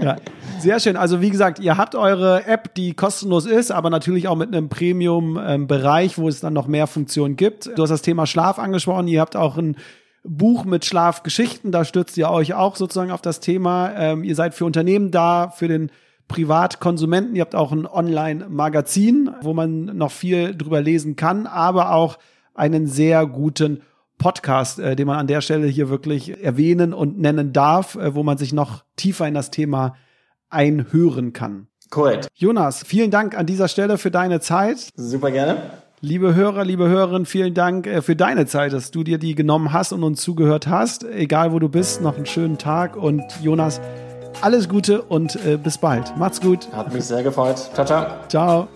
Ja. Sehr schön. Also wie gesagt, ihr habt eure App, die kostenlos ist, aber natürlich auch mit einem Premium-Bereich, wo es dann noch mehr Funktionen gibt. Du hast das Thema Schlaf angesprochen. Ihr habt auch ein Buch mit Schlafgeschichten. Da stürzt ihr euch auch sozusagen auf das Thema. Ähm, ihr seid für Unternehmen da, für den Privatkonsumenten. Ihr habt auch ein Online-Magazin, wo man noch viel drüber lesen kann, aber auch einen sehr guten Podcast, äh, den man an der Stelle hier wirklich erwähnen und nennen darf, äh, wo man sich noch tiefer in das Thema einhören kann. Korrekt. Jonas, vielen Dank an dieser Stelle für deine Zeit. Super gerne. Liebe Hörer, liebe Hörerinnen, vielen Dank äh, für deine Zeit, dass du dir die genommen hast und uns zugehört hast. Egal wo du bist, noch einen schönen Tag und Jonas, alles Gute und äh, bis bald. Macht's gut. Hat mich sehr gefreut. Ciao, ciao. Ciao.